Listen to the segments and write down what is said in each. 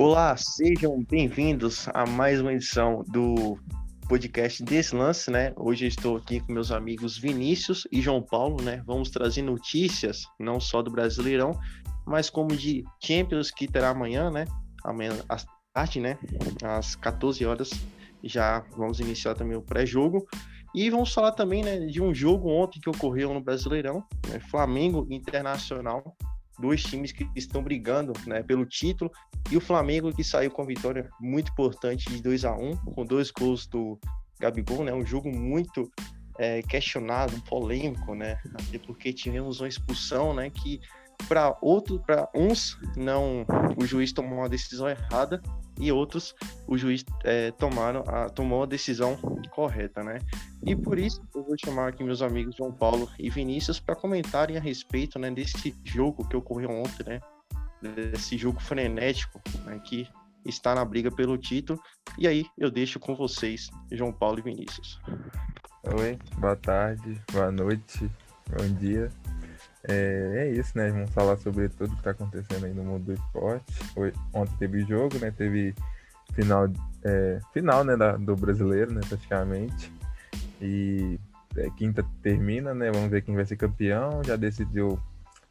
Olá, sejam bem-vindos a mais uma edição do podcast Desse Lance, né? Hoje eu estou aqui com meus amigos Vinícius e João Paulo, né? Vamos trazer notícias, não só do Brasileirão, mas como de Champions que terá amanhã, né? Amanhã à tarde, né? Às 14 horas já vamos iniciar também o pré-jogo. E vamos falar também né, de um jogo ontem que ocorreu no Brasileirão, né, Flamengo Internacional, dois times que estão brigando né, pelo título, e o Flamengo que saiu com vitória muito importante de 2 a 1 com dois gols do Gabigol, né, um jogo muito é, questionado, polêmico, né, porque tivemos uma expulsão né, que para outros, para uns, não, o juiz tomou uma decisão errada e outros o juiz é, tomaram a, tomou a decisão correta, né? E por isso eu vou chamar aqui meus amigos João Paulo e Vinícius para comentarem a respeito né, desse jogo que ocorreu ontem, né? Desse jogo frenético né, que está na briga pelo título. E aí eu deixo com vocês, João Paulo e Vinícius. Oi, boa tarde, boa noite, bom dia. É, é, isso, né? Vamos falar sobre tudo que está acontecendo aí no mundo do esporte. ontem teve jogo, né? Teve final, é, final né, da, do brasileiro, né? Praticamente. E é, quinta termina, né? Vamos ver quem vai ser campeão. Já decidiu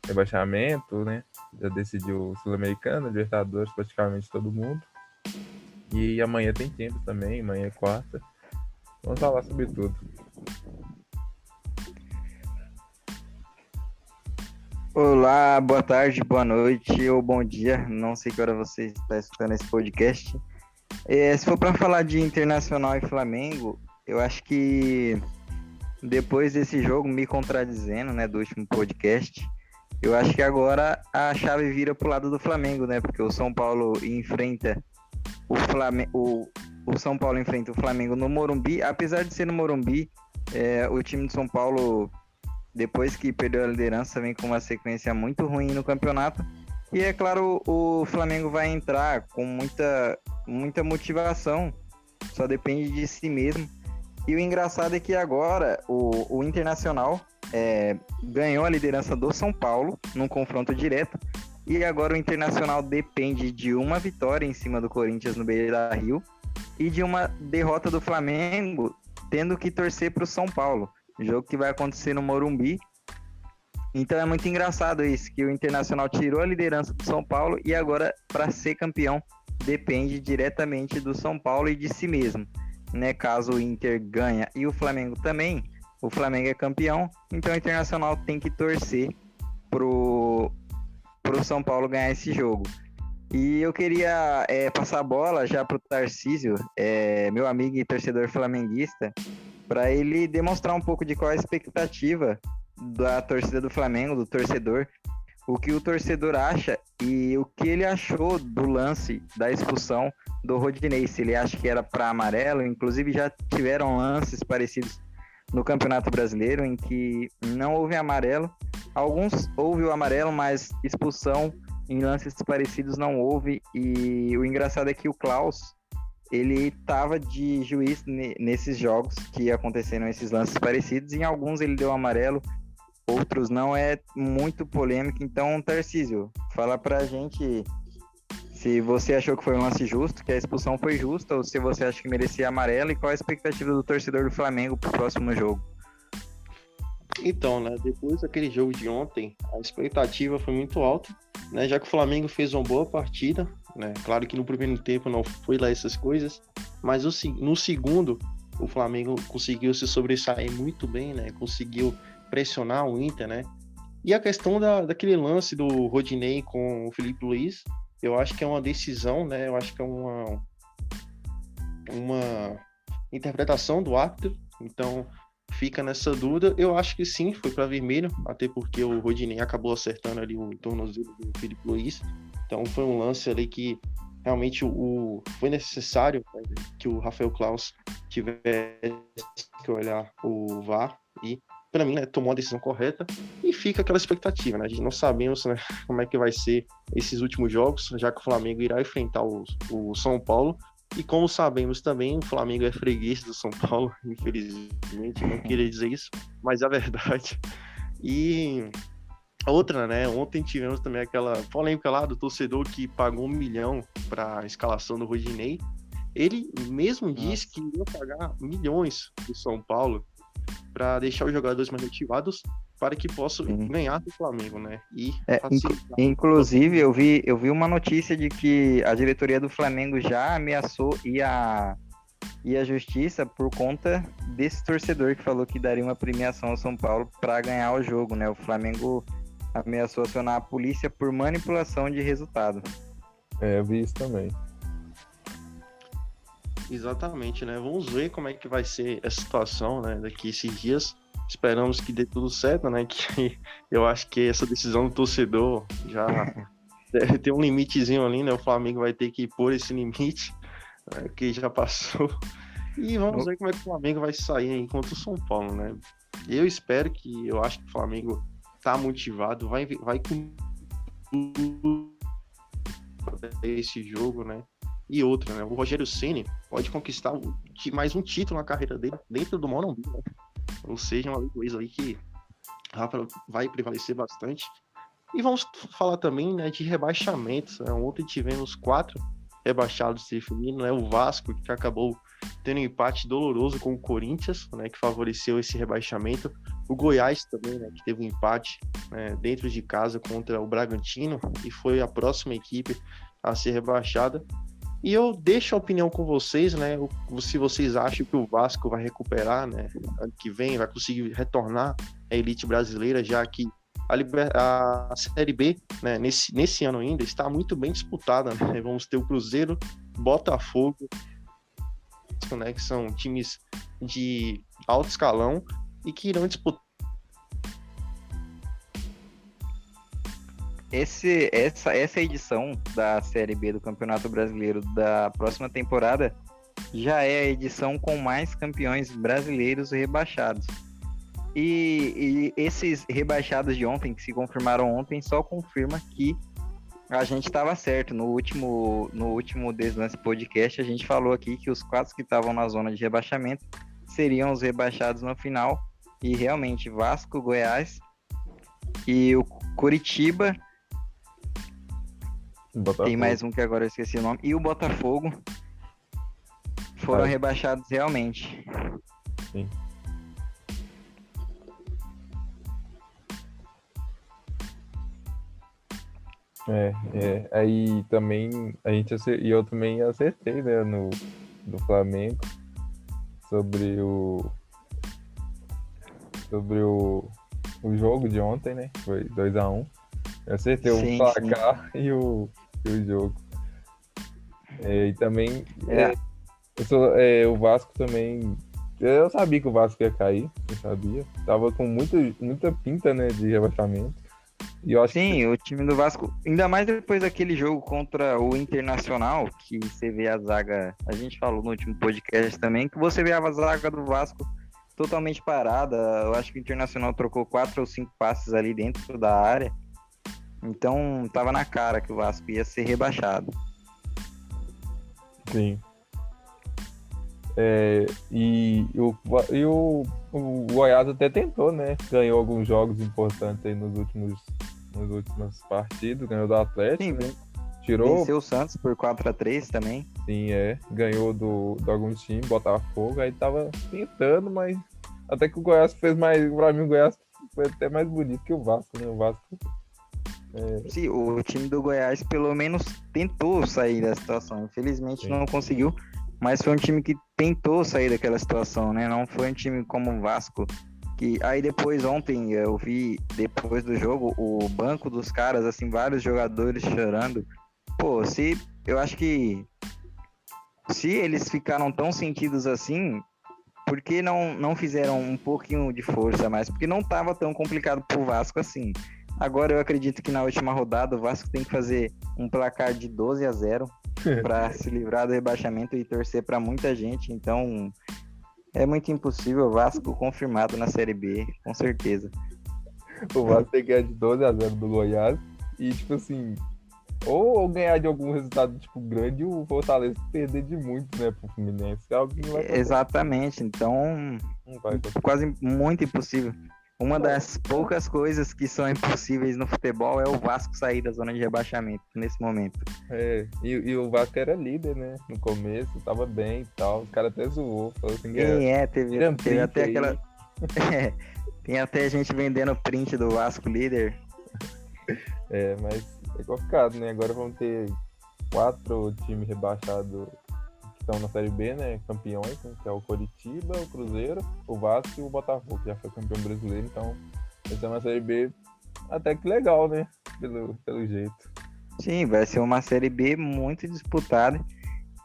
rebaixamento, né? Já decidiu Sul-Americana, Libertadores, praticamente todo mundo. E amanhã tem tempo também, amanhã é quarta. Vamos falar sobre tudo. Olá, boa tarde, boa noite ou bom dia. Não sei que hora você está escutando esse podcast. É, se for para falar de Internacional e Flamengo, eu acho que depois desse jogo, me contradizendo, né, do último podcast, eu acho que agora a chave vira pro lado do Flamengo, né? Porque o São Paulo enfrenta o Flamengo, o, São Paulo enfrenta o Flamengo no Morumbi, apesar de ser no Morumbi, é, o time de São Paulo depois que perdeu a liderança, vem com uma sequência muito ruim no campeonato. E é claro, o Flamengo vai entrar com muita, muita motivação, só depende de si mesmo. E o engraçado é que agora o, o Internacional é, ganhou a liderança do São Paulo num confronto direto. E agora o Internacional depende de uma vitória em cima do Corinthians no Beira Rio e de uma derrota do Flamengo, tendo que torcer para o São Paulo. Jogo que vai acontecer no Morumbi. Então é muito engraçado isso, que o Internacional tirou a liderança do São Paulo e agora, para ser campeão, depende diretamente do São Paulo e de si mesmo. Né? Caso o Inter ganha e o Flamengo também, o Flamengo é campeão, então o Internacional tem que torcer pro, pro São Paulo ganhar esse jogo. E eu queria é, passar a bola já pro Tarcísio, é, meu amigo e torcedor flamenguista, para ele demonstrar um pouco de qual é a expectativa da torcida do Flamengo, do torcedor, o que o torcedor acha e o que ele achou do lance da expulsão do Rodinei. Se ele acha que era para amarelo, inclusive já tiveram lances parecidos no Campeonato Brasileiro em que não houve amarelo. Alguns houve o amarelo, mas expulsão em lances parecidos não houve. E o engraçado é que o Klaus ele estava de juiz nesses jogos que aconteceram esses lances parecidos. Em alguns ele deu amarelo, outros não. É muito polêmico. Então, Tarcísio, fala pra gente se você achou que foi um lance justo, que a expulsão foi justa, ou se você acha que merecia amarelo e qual a expectativa do torcedor do Flamengo pro próximo jogo. Então, né, depois daquele jogo de ontem, a expectativa foi muito alta, né, já que o Flamengo fez uma boa partida, né, claro que no primeiro tempo não foi lá essas coisas, mas no segundo o Flamengo conseguiu se sobressair muito bem, né, conseguiu pressionar o Inter, né, e a questão da, daquele lance do Rodinei com o Felipe Luiz, eu acho que é uma decisão, né, eu acho que é uma, uma interpretação do árbitro, então fica nessa dúvida. Eu acho que sim, foi para vermelho, até porque o Rodinei acabou acertando ali o tornozelo do Felipe Luiz. Então foi um lance ali que realmente o, foi necessário né, que o Rafael Klaus tivesse que olhar o VAR e para mim né, tomou a decisão correta e fica aquela expectativa, né? A gente não sabemos né, como é que vai ser esses últimos jogos, já que o Flamengo irá enfrentar o, o São Paulo e como sabemos também, o Flamengo é freguês do São Paulo, infelizmente, não queria dizer isso, mas é a verdade. E Outra, né? Ontem tivemos também aquela polêmica lá do torcedor que pagou um milhão para a escalação do Rodinei. Ele mesmo Nossa. disse que ia pagar milhões do São Paulo para deixar os jogadores mais motivados para que possam Sim. ganhar do Flamengo, né? E é, inclusive eu vi eu vi uma notícia de que a diretoria do Flamengo já ameaçou e a e a justiça por conta desse torcedor que falou que daria uma premiação ao São Paulo para ganhar o jogo, né? O Flamengo ameaçou acionar a polícia por manipulação de resultado. É, eu vi isso também. Exatamente, né? Vamos ver como é que vai ser a situação, né? Daqui esses dias. Esperamos que dê tudo certo, né? Que eu acho que essa decisão do torcedor já deve ter um limitezinho ali, né? O Flamengo vai ter que pôr esse limite, né? que já passou. E vamos ver como é que o Flamengo vai sair aí contra o São Paulo, né? Eu espero que, eu acho que o Flamengo tá motivado, vai, vai com esse jogo, né? E outra, né? O Rogério Ceni pode conquistar mais um título na carreira dele dentro do Morumbi, né? Ou seja, uma coisa aí que vai prevalecer bastante. E vamos falar também né, de rebaixamentos. Né? Ontem tivemos quatro rebaixados definidos, né? O Vasco, que acabou tendo um empate doloroso com o Corinthians, né? Que favoreceu esse rebaixamento. O Goiás também, né? Que teve um empate né, dentro de casa contra o Bragantino e foi a próxima equipe a ser rebaixada. E eu deixo a opinião com vocês, né? Se vocês acham que o Vasco vai recuperar, né? Ano que vem, vai conseguir retornar à elite brasileira, já que a, Liber... a Série B, né, nesse, nesse ano ainda, está muito bem disputada. Né? Vamos ter o Cruzeiro, Botafogo, né, que são times de alto escalão e que irão disputar esse, essa, essa edição da Série B do Campeonato Brasileiro da próxima temporada já é a edição com mais campeões brasileiros rebaixados. E, e esses rebaixados de ontem, que se confirmaram ontem, só confirma que a gente estava certo. No último, no último Deslance Podcast, a gente falou aqui que os quatro que estavam na zona de rebaixamento seriam os rebaixados no final. E realmente, Vasco, Goiás e o Curitiba Botafogo. Tem mais um que agora eu esqueci o nome. E o Botafogo foram Ai. rebaixados realmente. Sim. É, é, aí também a gente e eu também acertei, né, no do Flamengo sobre o sobre o, o jogo de ontem, né? Foi 2 a 1 um. Eu acertei sim, o placar sim. e o o jogo. É, e também é. eu sou, é, o Vasco também. Eu sabia que o Vasco ia cair, eu sabia. Tava com muita, muita pinta né, de rebaixamento. E eu acho Sim, que... o time do Vasco, ainda mais depois daquele jogo contra o Internacional, que você vê a zaga, a gente falou no último podcast também, que você vê a zaga do Vasco totalmente parada. Eu acho que o Internacional trocou quatro ou cinco passes ali dentro da área. Então tava na cara que o Vasco ia ser rebaixado. Sim. É, e, o, e o, o Goiás até tentou, né? Ganhou alguns jogos importantes aí nos últimos, nos últimos partidos, ganhou do Atlético. Sim, né? Tirou... Venceu o Santos por 4 a 3 também. Sim, é. Ganhou do, do alguns times, Botafogo, aí tava tentando, mas até que o Goiás fez mais. Pra mim, o Goiás foi até mais bonito que o Vasco, né? O Vasco é... Sim, o time do Goiás pelo menos tentou sair da situação. Infelizmente Sim. não conseguiu, mas foi um time que tentou sair daquela situação, né? Não foi um time como o Vasco. Que aí depois ontem eu vi depois do jogo o banco dos caras assim vários jogadores chorando. Pô, se eu acho que se eles ficaram tão sentidos assim, por que não, não fizeram um pouquinho de força mais? Porque não estava tão complicado pro Vasco assim. Agora eu acredito que na última rodada o Vasco tem que fazer um placar de 12 a 0 para se livrar do rebaixamento e torcer para muita gente. Então é muito impossível o Vasco confirmado na Série B, com certeza. O Vasco tem que ganhar de 12 a 0 do Goiás e tipo assim, ou, ou, ganhar de algum resultado tipo grande o Fortaleza perder de muito, né, pro Fluminense. É algo que não vai Exatamente, então quase muito impossível. Uma das poucas coisas que são impossíveis no futebol é o Vasco sair da zona de rebaixamento nesse momento. É, e, e o Vasco era líder, né? No começo, tava bem e tal. Os caras até zoou, falou assim Sim, é, teve, teve até aí. aquela. É, tem até gente vendendo print do Vasco líder. É, mas é complicado, né? Agora vamos ter quatro times rebaixados estão na Série B, né? Campeões, né? que é o Coritiba, o Cruzeiro, o Vasco e o Botafogo, que já foi campeão brasileiro. Então, essa é uma Série B até que legal, né? Pelo, pelo jeito. Sim, vai ser uma Série B muito disputada.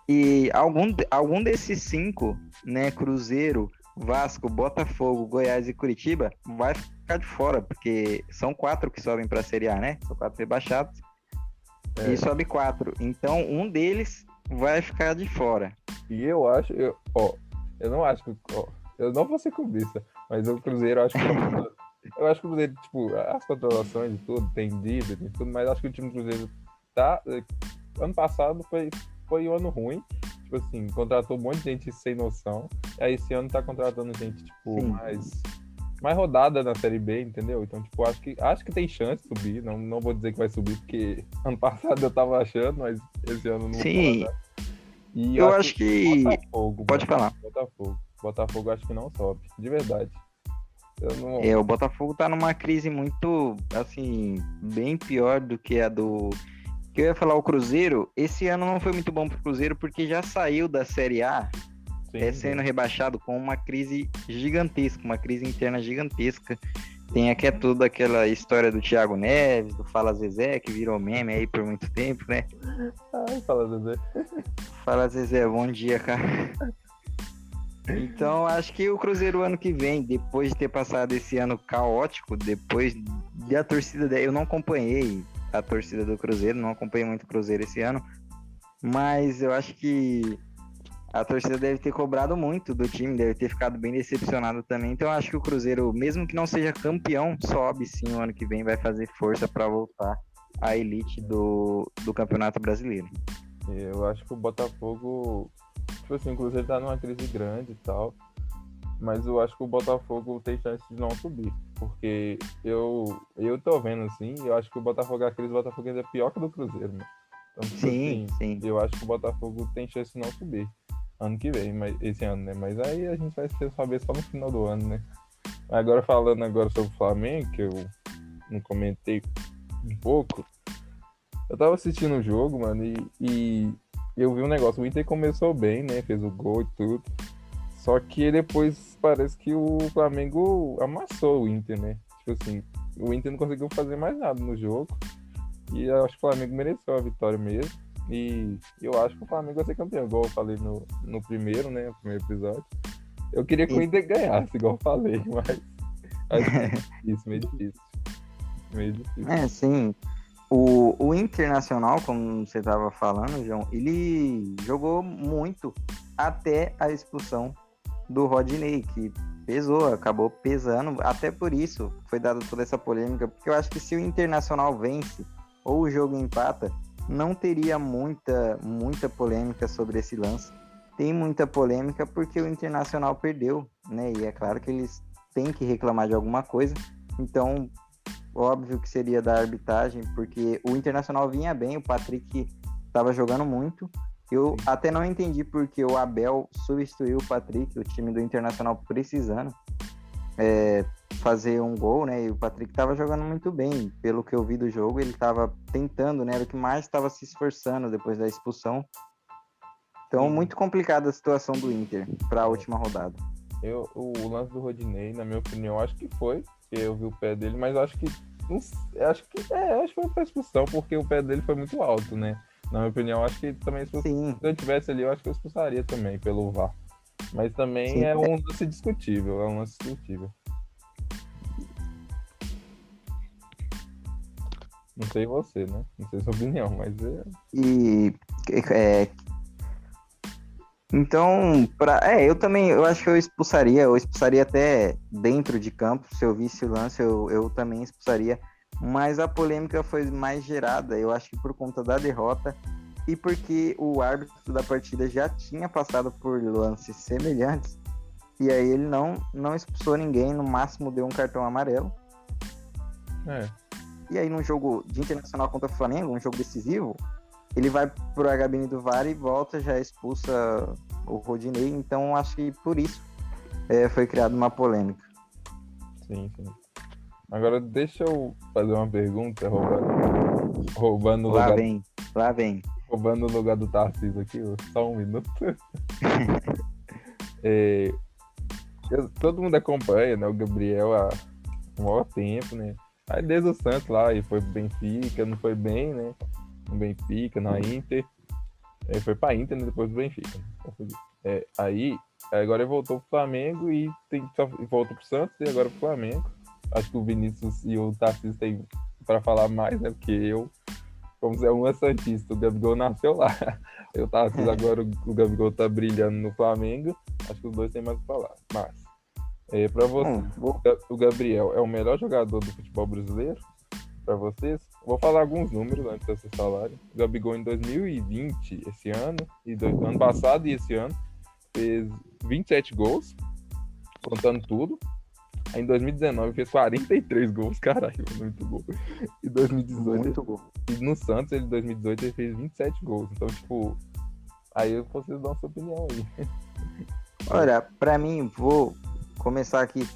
E algum, algum desses cinco, né? Cruzeiro, Vasco, Botafogo, Goiás e Curitiba, vai ficar de fora, porque são quatro que sobem para a Série A, né? São quatro rebaixados. É. E sobe quatro. Então, um deles vai ficar de fora. E eu acho, eu, ó, eu não acho que. Ó, eu não vou ser clubista, mas o Cruzeiro, eu acho que. eu acho que o Cruzeiro, tipo, as contratações e tudo, tem dívida, tem tudo, mas acho que o time do Cruzeiro tá. Ano passado foi, foi um ano ruim. Tipo assim, contratou um monte de gente sem noção. E aí esse ano tá contratando gente, tipo, Sim. mais. Mais rodada na Série B, entendeu? Então, tipo, acho que, acho que tem chance de subir. Não, não vou dizer que vai subir, porque ano passado eu tava achando, mas esse ano não Sim. nada. E Eu acho que. Botafogo, Pode falar. Botafogo. Botafogo acho que não sobe. De verdade. Não. É, o Botafogo tá numa crise muito, assim, bem pior do que a do. Que eu ia falar, o Cruzeiro, esse ano não foi muito bom pro Cruzeiro porque já saiu da Série A, é, sendo rebaixado com uma crise gigantesca, uma crise interna gigantesca. Tem aqui é tudo aquela história do Thiago Neves, do Fala Zezé, que virou meme aí por muito tempo, né? Ai, fala, Zezé. Fala Zezé, bom dia, cara. Então, acho que o Cruzeiro ano que vem, depois de ter passado esse ano caótico, depois de a torcida, eu não acompanhei a torcida do Cruzeiro, não acompanhei muito o Cruzeiro esse ano, mas eu acho que a torcida deve ter cobrado muito do time, deve ter ficado bem decepcionado também. Então, eu acho que o Cruzeiro, mesmo que não seja campeão, sobe sim o ano que vem, vai fazer força para voltar à elite do, do Campeonato Brasileiro. Eu acho que o Botafogo. Tipo assim, o Cruzeiro tá numa crise grande e tal. Mas eu acho que o Botafogo tem chance de não subir. Porque eu, eu tô vendo assim, eu acho que o Botafogo, a crise do Botafogo ainda é pior que a do Cruzeiro, mano. Então, tipo Sim, assim, sim. eu acho que o Botafogo tem chance de não subir. Ano que vem, mas esse ano, né? Mas aí a gente vai saber só no final do ano, né? Agora falando agora sobre o Flamengo, que eu não comentei um pouco. Eu tava assistindo o jogo, mano, e, e eu vi um negócio. O Inter começou bem, né? Fez o gol e tudo. Só que depois parece que o Flamengo amassou o Inter, né? Tipo assim, o Inter não conseguiu fazer mais nada no jogo. E acho que o Flamengo mereceu a vitória mesmo. E eu acho que o Flamengo vai ser campeão, igual eu falei no, no primeiro, né? No primeiro episódio. Eu queria que o Inter ganhasse, igual eu falei, mas meio difícil, meio difícil. Meio difícil. É, sim. O, o Internacional, como você estava falando, João, ele jogou muito até a expulsão do Rodney, que pesou, acabou pesando. Até por isso foi dada toda essa polêmica, porque eu acho que se o Internacional vence ou o jogo empata, não teria muita, muita polêmica sobre esse lance. Tem muita polêmica porque o Internacional perdeu, né? E é claro que eles têm que reclamar de alguma coisa. Então, óbvio que seria da arbitragem, porque o Internacional vinha bem, o Patrick estava jogando muito. Eu até não entendi porque o Abel substituiu o Patrick, o time do Internacional precisando é, fazer um gol, né? E o Patrick estava jogando muito bem. Pelo que eu vi do jogo, ele estava tentando, né? Era o que mais estava se esforçando depois da expulsão. Então, muito complicada a situação do Inter para a última rodada. Eu, o lance do Rodinei, na minha opinião, acho que foi, eu vi o pé dele, mas acho que. Não, acho que. É, acho que foi pra expulsão, porque o pé dele foi muito alto, né? Na minha opinião, eu acho que também. Sim, Se eu tivesse ali, eu acho que eu expulsaria também pelo VAR. Mas também Sim. é um lance discutível, é um lance discutível. Não sei você, né? Não sei sua opinião, mas é. E é, então, pra, é, eu também, eu acho que eu expulsaria, eu expulsaria até dentro de campo, se eu visse o lance, eu, eu também expulsaria, mas a polêmica foi mais gerada, eu acho que por conta da derrota e porque o árbitro da partida já tinha passado por lances semelhantes E aí ele não, não expulsou ninguém, no máximo deu um cartão amarelo. É. E aí num jogo de internacional contra o Flamengo, um jogo decisivo, ele vai pro HBN do VAR e volta, já expulsa o Rodinei. Então acho que por isso é, foi criada uma polêmica. Sim, sim. Agora deixa eu fazer uma pergunta, roubando, roubando o Lá lugar, vem, lá vem. roubando o lugar do Tarcísio aqui, só um minuto. É, eu- todo mundo acompanha, né? O Gabriel há um maior tempo, né? Aí desde o Santos lá, e foi pro Benfica, não foi bem, né? No Benfica, na Inter. Aí foi pra Inter, né? Depois do Benfica. É, aí, agora ele voltou pro Flamengo e tem, voltou pro Santos e agora pro Flamengo. Acho que o Vinícius e o Tarcísio têm pra falar mais, né? Porque eu, como se é um Santista, o Gabigol nasceu lá. Eu Tarcísio agora, o- Gabigol tá brilhando no Flamengo. Acho que os dois têm mais que falar. Mas, é, pra você, Hum, o Gabriel é o melhor jogador do futebol brasileiro para vocês? Vou falar alguns números antes de vocês falarem. O Gabigol em 2020, esse ano, e do, ano passado e esse ano, fez 27 gols, contando tudo. Aí em 2019 fez 43 gols, caralho, muito gol. E 2018, Muito bom. e no Santos, ele em 2018 ele fez 27 gols. Então, tipo, aí vocês dão a sua opinião aí. Olha, pra mim, vou começar aqui.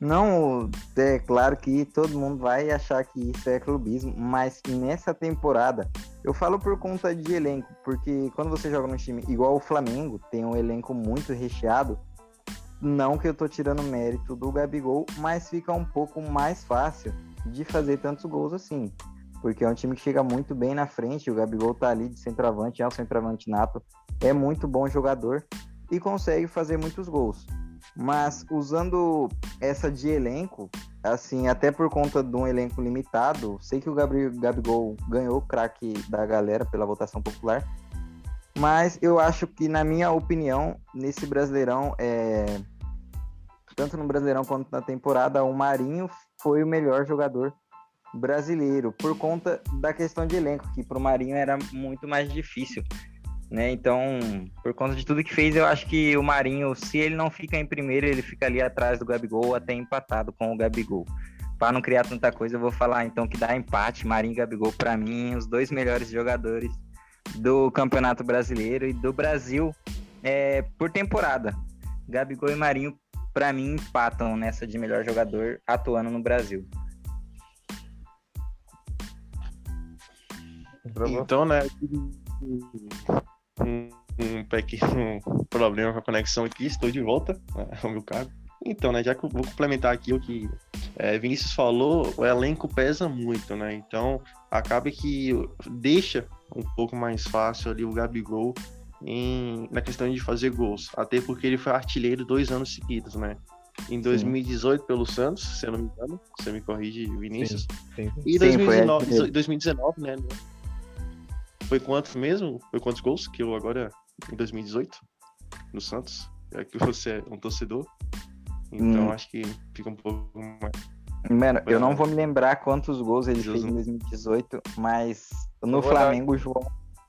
Não é claro que todo mundo vai achar que isso é clubismo, mas nessa temporada, eu falo por conta de elenco, porque quando você joga num time igual o Flamengo, tem um elenco muito recheado, não que eu tô tirando mérito do Gabigol, mas fica um pouco mais fácil de fazer tantos gols assim. Porque é um time que chega muito bem na frente, o Gabigol tá ali de centroavante, é um centroavante nato, é muito bom jogador e consegue fazer muitos gols. Mas usando essa de elenco, assim, até por conta de um elenco limitado, sei que o Gabriel, Gabigol ganhou o craque da galera pela votação popular, mas eu acho que, na minha opinião, nesse Brasileirão, é... tanto no Brasileirão quanto na temporada, o Marinho foi o melhor jogador brasileiro, por conta da questão de elenco, que para o Marinho era muito mais difícil né? Então, por conta de tudo que fez, eu acho que o Marinho, se ele não fica em primeiro, ele fica ali atrás do Gabigol, até empatado com o Gabigol. Para não criar tanta coisa, eu vou falar então que dá empate, Marinho e Gabigol, para mim, os dois melhores jogadores do Campeonato Brasileiro e do Brasil é, por temporada. Gabigol e Marinho, para mim, empatam nessa de melhor jogador atuando no Brasil. Então, né, um, um pequeno problema com a conexão aqui, estou de volta né, ao meu cargo. Então, né, já que eu vou complementar aqui o que é, Vinícius falou, o elenco pesa muito, né? Então, acaba que deixa um pouco mais fácil ali o Gabigol em, na questão de fazer gols. Até porque ele foi artilheiro dois anos seguidos, né? Em 2018 pelo Santos, se eu não me engano, você me corrige, Vinícius. Sim, sim. E Sim, foi 2019, artilheiro. 2019, né? Foi quantos mesmo? Foi quantos gols que eu agora, em 2018, no Santos? É que você é um torcedor. Então Hum. acho que fica um pouco mais. Mano, eu não vou me lembrar quantos gols ele Deus fez em não- 2018, mas no Flamengo o João,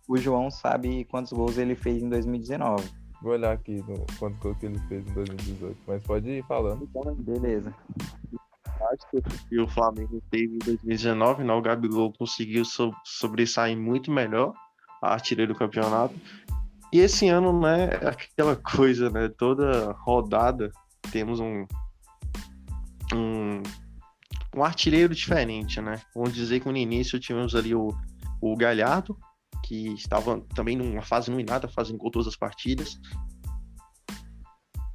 o João sabe quantos gols ele fez em 2019. Vou olhar aqui no quanto gol que ele fez em 2018, mas pode ir falando. Beleza. E o Flamengo teve em 2019, né? O Gabigol conseguiu so- sobressair muito melhor a artilheiro do campeonato. E esse ano, né, é aquela coisa, né? Toda rodada temos um, um, um artilheiro diferente, né? Vamos dizer que no início tivemos ali o, o Galhardo, que estava também numa fase iluminada, fazendo gol todas as partidas.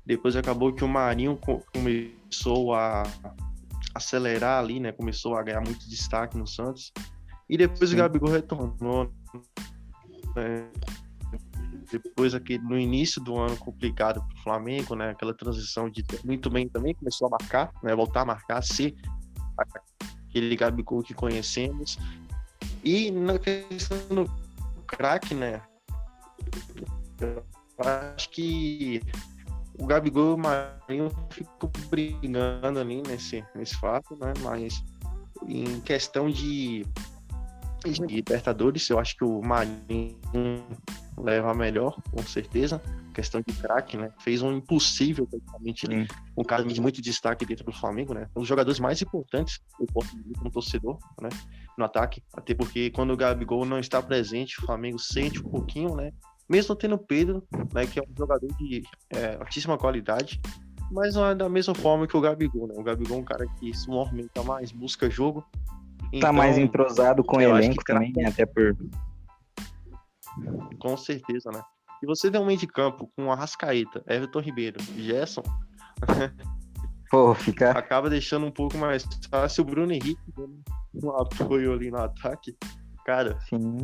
Depois acabou que o Marinho co- começou a acelerar ali, né? Começou a ganhar muito destaque no Santos. E depois Sim. o Gabigol retornou. né? Depois aqui no início do ano complicado para o Flamengo, né? Aquela transição de muito bem também começou a marcar, né? Voltar a marcar, ser aquele Gabigol que conhecemos. E na questão do craque, né? Eu acho que o Gabigol e o Marinho ficam brigando ali nesse, nesse fato, né? Mas em questão de, E Libertadores, eu acho que o Marinho leva a melhor, com certeza. Questão de craque, né? Fez um impossível, praticamente, né? um cara de muito destaque dentro do Flamengo, né? Um dos jogadores mais importantes do como torcedor, né? No ataque. Até porque quando o Gabigol não está presente, o Flamengo sente um pouquinho, né? Mesmo tendo o Pedro, né? Que é um jogador de é, altíssima qualidade, mas não é da mesma forma que o Gabigol, né? O Gabigol é um cara que se movimenta mais, busca jogo. Tá então, mais entrosado com o elenco também, né? até por. Com certeza, né? E você tem um meio de campo com Arrascaeta, Everton Ribeiro, Gerson. Pô, fica. Acaba deixando um pouco mais fácil o Bruno Henrique um apoio ali no ataque. Cara, Sim.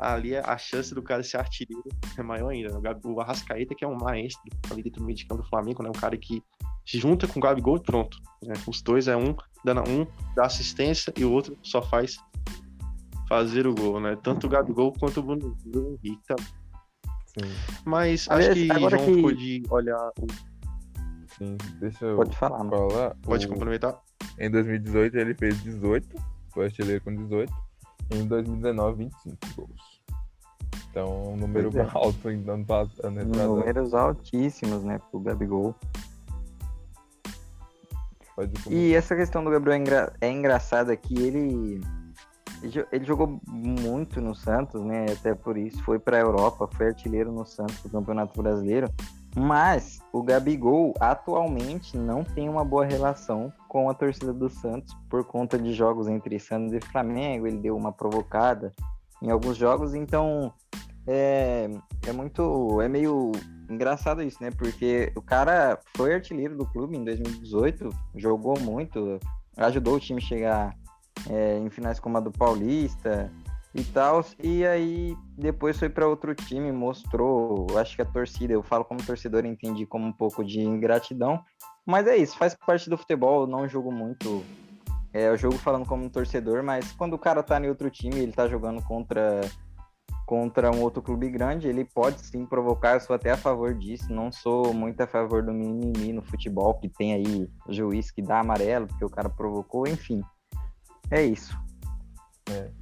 Ali a chance do cara ser artilheiro é maior ainda. O Arrascaeta, que é um maestro ali dentro do meio de campo do Flamengo, né? Um cara que se junta com o Gabigol e pronto. Né? Os dois é um dando um dá assistência e o outro só faz fazer o gol, né? Tanto o Gabigol quanto o Bruno, Bruno Henrique tá? Sim. Mas acho que agora João que... pode olhar o... Sim, deixa eu Pode falar, falar. Pode o... complementar? Em 2018 ele fez 18, foi artilheiro com 18. Em 2019, 25 gols. Então, um número é. alto ainda ano passado. Números altíssimos, né, pro Gabigol. E essa questão do Gabriel é, engra... é engraçada que ele ele jogou muito no Santos, né? Até por isso foi para a Europa, foi artilheiro no Santos do Campeonato Brasileiro. Mas o Gabigol atualmente não tem uma boa relação com a torcida do Santos por conta de jogos entre Santos e Flamengo. Ele deu uma provocada em alguns jogos, então é, é muito. É meio engraçado isso, né? Porque o cara foi artilheiro do clube em 2018, jogou muito, ajudou o time a chegar é, em finais como a do Paulista e tal. E aí depois foi para outro time, mostrou, acho que a torcida, eu falo como torcedor, entendi como um pouco de ingratidão. Mas é isso, faz parte do futebol, não jogo muito. É, eu jogo falando como torcedor, mas quando o cara tá em outro time, ele tá jogando contra contra um outro clube grande, ele pode sim provocar, eu sou até a favor disso, não sou muito a favor do mimimi no futebol, que tem aí juiz que dá amarelo, porque o cara provocou, enfim. É isso. É.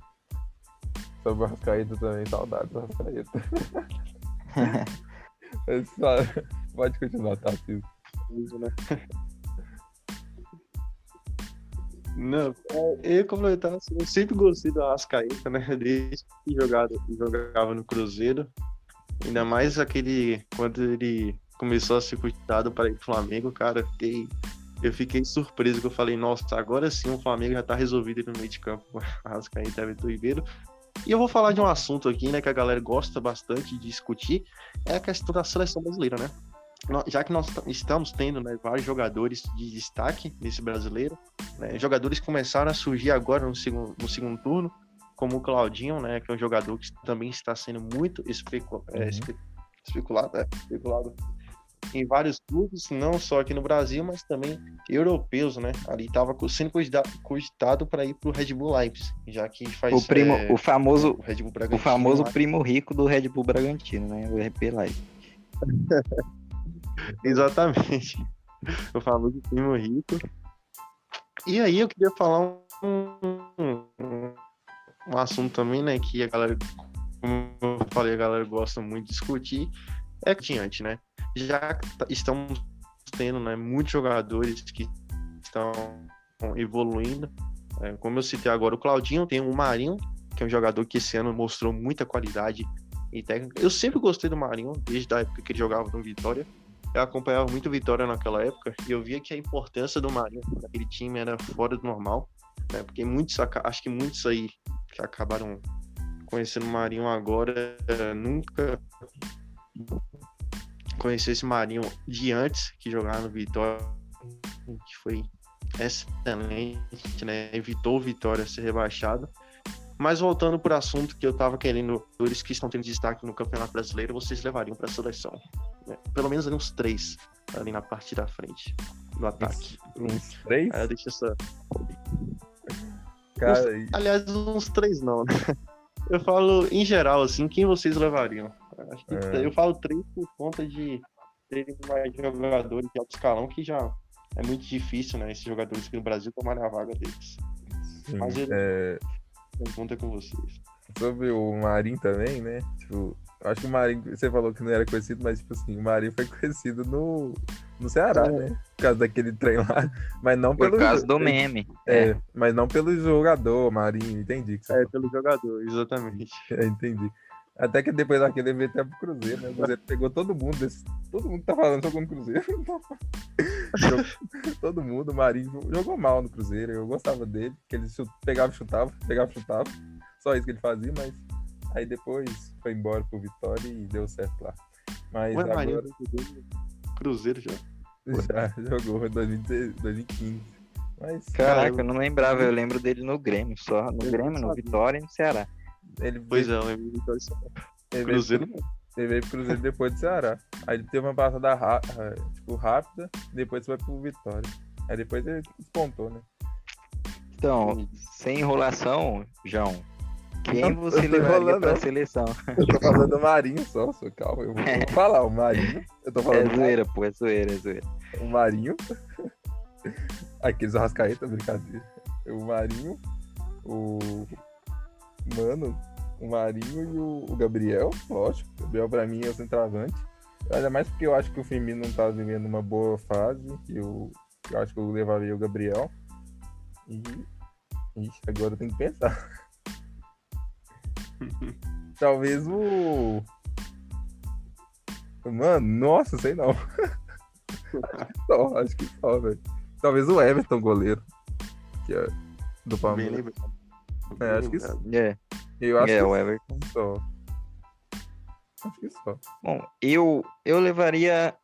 Sobre o Rascaeta também, saudades do Rascaeta. Pode continuar, tá, Cis? né? Não, é, eu complementar assim, eu sempre gostei do Arrascaeta, né? Desde que jogava, jogava no Cruzeiro. Ainda mais aquele. Quando ele começou a ser cuidado para ir pro Flamengo, cara, fiquei eu fiquei surpreso que eu falei, nossa, agora sim o Flamengo já tá resolvido no meio de campo com Arrascaeta e Everton Ribeiro. E eu vou falar de um assunto aqui, né, que a galera gosta bastante de discutir, é a questão da seleção brasileira, né? Já que nós estamos tendo né, vários jogadores de destaque nesse brasileiro, né, jogadores começaram a surgir agora no segundo, no segundo turno, como o Claudinho, né, que é um jogador que também está sendo muito especu é, uhum. espe especulado, é, especulado em vários clubes, não só aqui no Brasil, mas também europeus, né? Ali estava sendo cogitado para ir para o Red Bull Leipzig, já que faz o primo, é, o famoso, o, Red Bull o famoso primo rico do Red Bull Bragantino, né? O RP Leipzig. Exatamente. O famoso primo rico. E aí eu queria falar um, um, um assunto também, né? Que a galera, como eu falei, a galera gosta muito de discutir, é diante, né? Já tá, estamos tendo né, muitos jogadores que estão evoluindo. É, como eu citei agora, o Claudinho tem o Marinho, que é um jogador que esse ano mostrou muita qualidade e técnica. Eu sempre gostei do Marinho, desde a época que ele jogava no Vitória. Eu acompanhava muito Vitória naquela época e eu via que a importância do Marinho naquele time era fora do normal, né? porque muitos, acho que muitos aí que acabaram conhecendo o Marinho agora nunca conhecer esse Marinho de antes, que jogava no Vitória, que foi excelente, né? Evitou o Vitória ser rebaixado. Mas voltando para o assunto que eu estava querendo, eles que estão tendo destaque no Campeonato Brasileiro, vocês levariam para a seleção. Né? Pelo menos ali uns três ali na parte da frente, no ataque. Uns três? Aí deixa essa. Cara, uns... Aliás, uns três não, né? Eu falo em geral, assim, quem vocês levariam? Acho que é. eu falo três por conta de terem mais jogadores de alto escalão que já é muito difícil, né? Esses jogadores aqui no Brasil tomarem a vaga deles. Sim, Mas ele... é... conta com vocês. Sobre o Marinho também, né? Tipo, eu acho que o Marinho, você falou que não era conhecido, mas tipo assim, o Marinho foi conhecido no, no Ceará, É. né? Por causa daquele trem lá. Mas não Por pelo. causa do meme. É, mas não pelo jogador, Marinho, entendi. Que você É, pelo jogador, exatamente. É, entendi. Até que depois daquele ele veio até pro Cruzeiro, né? O Cruzeiro pegou todo mundo, desse, todo mundo que tá falando jogou no Cruzeiro. Jogou- todo mundo, o Marinho jogou mal no Cruzeiro. Eu gostava dele, que ele chut- pegava e chutava, pegava e chutava. Só isso que ele fazia, mas aí depois foi embora pro Vitória e deu certo lá. Mas Ué, Marinho agora no Cruzeiro já. já jogou em 2016 2015. Mas Caraca, eu não lembrava. Eu lembro dele no Grêmio só. No Eu Grêmio, no. Vitória e no Ceará. Ele Pois veio, é, ele veio Cruzeiro não. Ele veio pro Cruzeiro depois do Ceará. Aí ele teve uma passada ra- tipo, rápida, depois foi pro Vitória. Aí depois ele despontou, né? Então, sem enrolação, João. Quem você levaria não. seleção? Eu tô falando do Marinho só, só calma. Eu vou, vou falar o Marinho. Eu tô É falando zoeira, pô, é zoeira, é zoeira. o Marinho. Aqueles Arrascaeta, brincadeira. O Marinho, o. Mano, o Marinho e o, o Gabriel, lógico. O Gabriel pra mim é o centroavante. Ainda mais porque eu acho que o Firmino não tá vivendo uma boa fase. E eu, eu acho que eu levaria o Gabriel. E. Ixi, agora eu tenho que pensar. Talvez o. Mano, nossa, sei não. só, acho que só, velho. Talvez o Everton, goleiro. Que é do Bem Palmeiras. lembrado. É, acho que É, Eu acho é que o Everton. só. Acho que só. Bom, eu, eu levaria.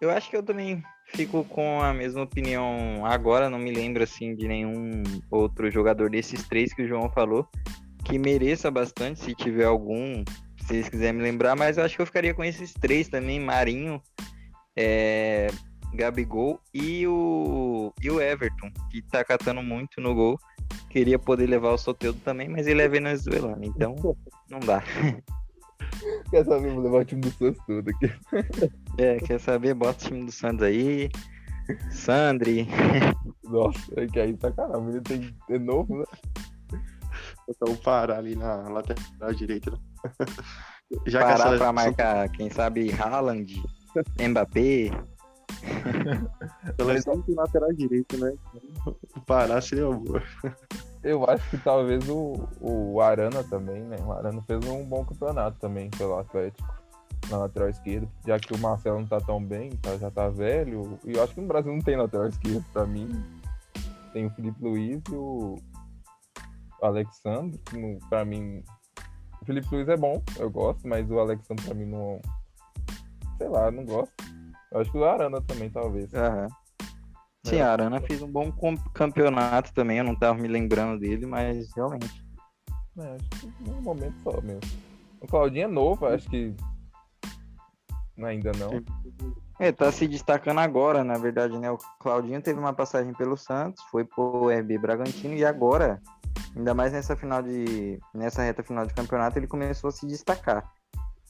Eu acho que eu também fico com a mesma opinião agora. Não me lembro assim de nenhum outro jogador desses três que o João falou que mereça bastante, se tiver algum, se vocês quiserem me lembrar. Mas eu acho que eu ficaria com esses três também: Marinho, é, Gabigol e o, e o Everton, que tá catando muito no gol. Queria poder levar o Soteldo também, mas ele é venezuelano, então não dá. Quer saber? Vou levar o time do Santos todo aqui. É, quer saber? Bota o time do Santos aí. Sandri. Nossa, é que aí tá caramba. O menino tem, é novo, né? Botar o Pará ali na lateral direita. né? Já que Parar seleção- pra marcar, quem sabe, Haaland, Mbappé. a seleção tem lateral direito, né? O Pará seria boa. Eu acho que talvez o, o Arana também, né? O Arana fez um bom campeonato também pelo Atlético na lateral esquerda, já que o Marcelo não tá tão bem, tá, já tá velho. E eu acho que no Brasil não tem lateral esquerdo pra mim. Tem o Felipe Luiz e o Alexandre, que não- pra mim. O Felipe Luiz é bom, eu gosto, mas o Alexandre pra mim não. Sei lá, não gosto. Eu acho que o Arana também, talvez. Aham. Sim, É. a Arana fez um bom campeonato também, eu não tava me lembrando dele, mas realmente. É, acho que num momento só mesmo. O Claudinho é novo, acho que. Ainda não. É, tá se destacando agora, na verdade, né? O Claudinho teve uma passagem pelo Santos, foi pro RB Bragantino e agora, ainda mais nessa final de. nessa reta final de campeonato, ele começou a se destacar.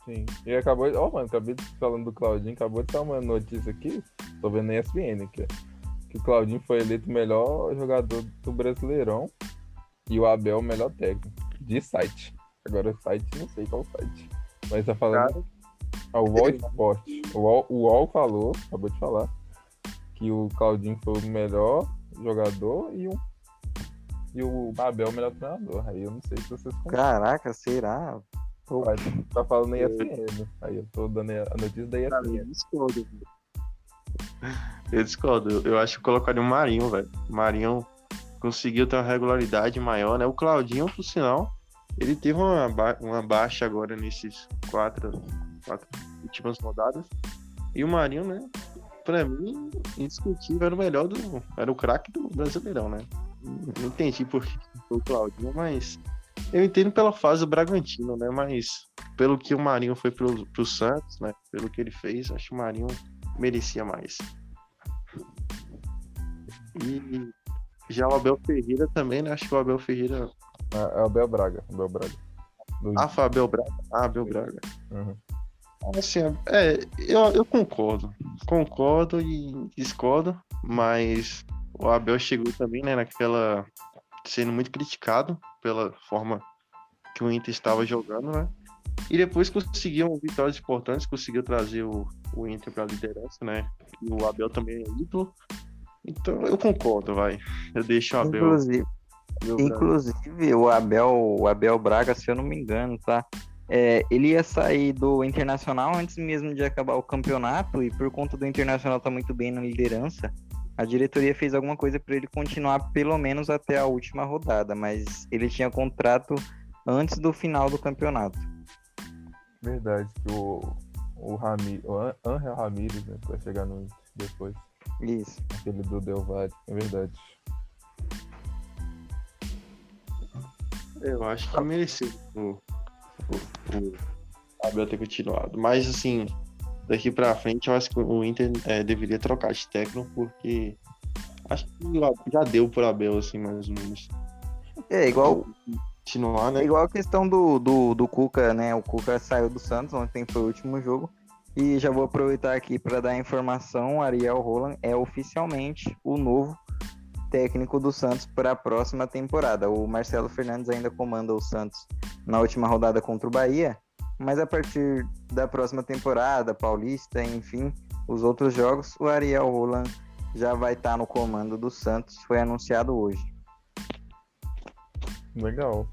Sim. E acabou. Ó, mano, acabei de falando do Claudinho, acabou de dar uma notícia aqui. Tô vendo na ESPN aqui. Que o Claudinho foi eleito o melhor jogador do Brasileirão e o Abel o melhor técnico. De site. Agora o site, não sei qual site. Mas tá falando. Ah, o UOL Esporte. O UOL, o UOL falou, acabou de falar, que o Claudinho foi o melhor jogador e o, e o Abel o melhor treinador. Aí eu não sei se vocês concordam. Caraca, será? Pô, tá falando na ESPN. Aí eu tô dando a notícia da Cara, ESPN. eu discordo. Eu discordo. Eu, eu acho que eu colocaria o Marinho, velho. O Marinho conseguiu ter uma regularidade maior, né? O Claudinho, por sinal, ele teve uma, ba- uma baixa agora nesses quatro, quatro últimas rodadas. E o Marinho, né? Pra mim, indiscutível, era o melhor do. Era o craque do Brasileirão, né? Não entendi por que foi o Claudinho, mas. Eu entendo pela fase do Bragantino, né? Mas pelo que o Marinho foi pro, pro Santos, né? Pelo que ele fez, acho que o Marinho merecia mais. E já o Abel Ferreira também, né? Acho que o Abel Ferreira. Ah, É o Abel Braga. Abel Braga. Do... Ah, foi o Abel Braga. Ah, Abel Braga. Uhum. Assim, é, eu, eu concordo. Concordo e discordo, mas o Abel chegou também, né, naquela sendo muito criticado pela forma que o Inter estava jogando, né? E depois conseguiu vitórias importantes, conseguiu trazer o, o Inter para a liderança, né? E o Abel também é ídolo. Então eu concordo, vai. Eu deixo o Abel. Inclusive, inclusive o Abel, o Abel Braga, se eu não me engano, tá? É, ele ia sair do Internacional antes mesmo de acabar o campeonato e por conta do Internacional tá muito bem na liderança, a diretoria fez alguma coisa para ele continuar pelo menos até a última rodada, mas ele tinha contrato antes do final do campeonato. Verdade, que o, o, Rami, o Angel Ramírez né, vai chegar no depois. Isso. Aquele do Del Valle, é verdade. Eu acho que mereceu o, o, o Abel ter continuado. Mas assim, daqui pra frente eu acho que o Inter é, deveria trocar de técnico, porque acho que já deu pro Abel, assim, mais ou menos. É, igual continuar, né? É igual a questão do, do, do Cuca, né? O Cuca saiu do Santos, ontem foi o último jogo. E já vou aproveitar aqui para dar a informação: Ariel Roland é oficialmente o novo técnico do Santos para a próxima temporada. O Marcelo Fernandes ainda comanda o Santos na última rodada contra o Bahia, mas a partir da próxima temporada, Paulista, enfim, os outros jogos, o Ariel Roland já vai estar tá no comando do Santos. Foi anunciado hoje. Legal.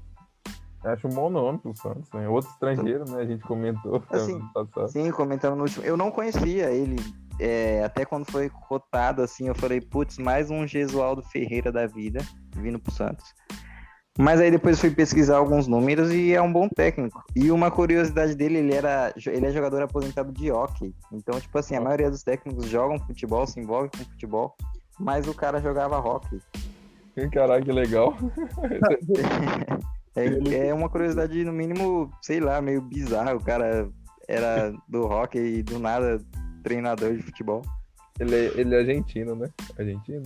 Acho um bom nome pro Santos, né? Outro estrangeiro, né? A gente comentou. Assim, sim, comentando no último. Eu não conhecia ele. É, até quando foi cotado, assim, eu falei, putz, mais um Gesualdo Ferreira da vida vindo pro Santos. Mas aí depois fui pesquisar alguns números e é um bom técnico. E uma curiosidade dele, ele era ele é jogador aposentado de hockey. Então, tipo assim, a maioria dos técnicos jogam futebol, se envolve com futebol, mas o cara jogava hockey. Caraca, que legal. É, é uma curiosidade, no mínimo, sei lá, meio bizarro. O cara era do hockey e do nada treinador de futebol. Ele é, ele é argentino, né? Argentino?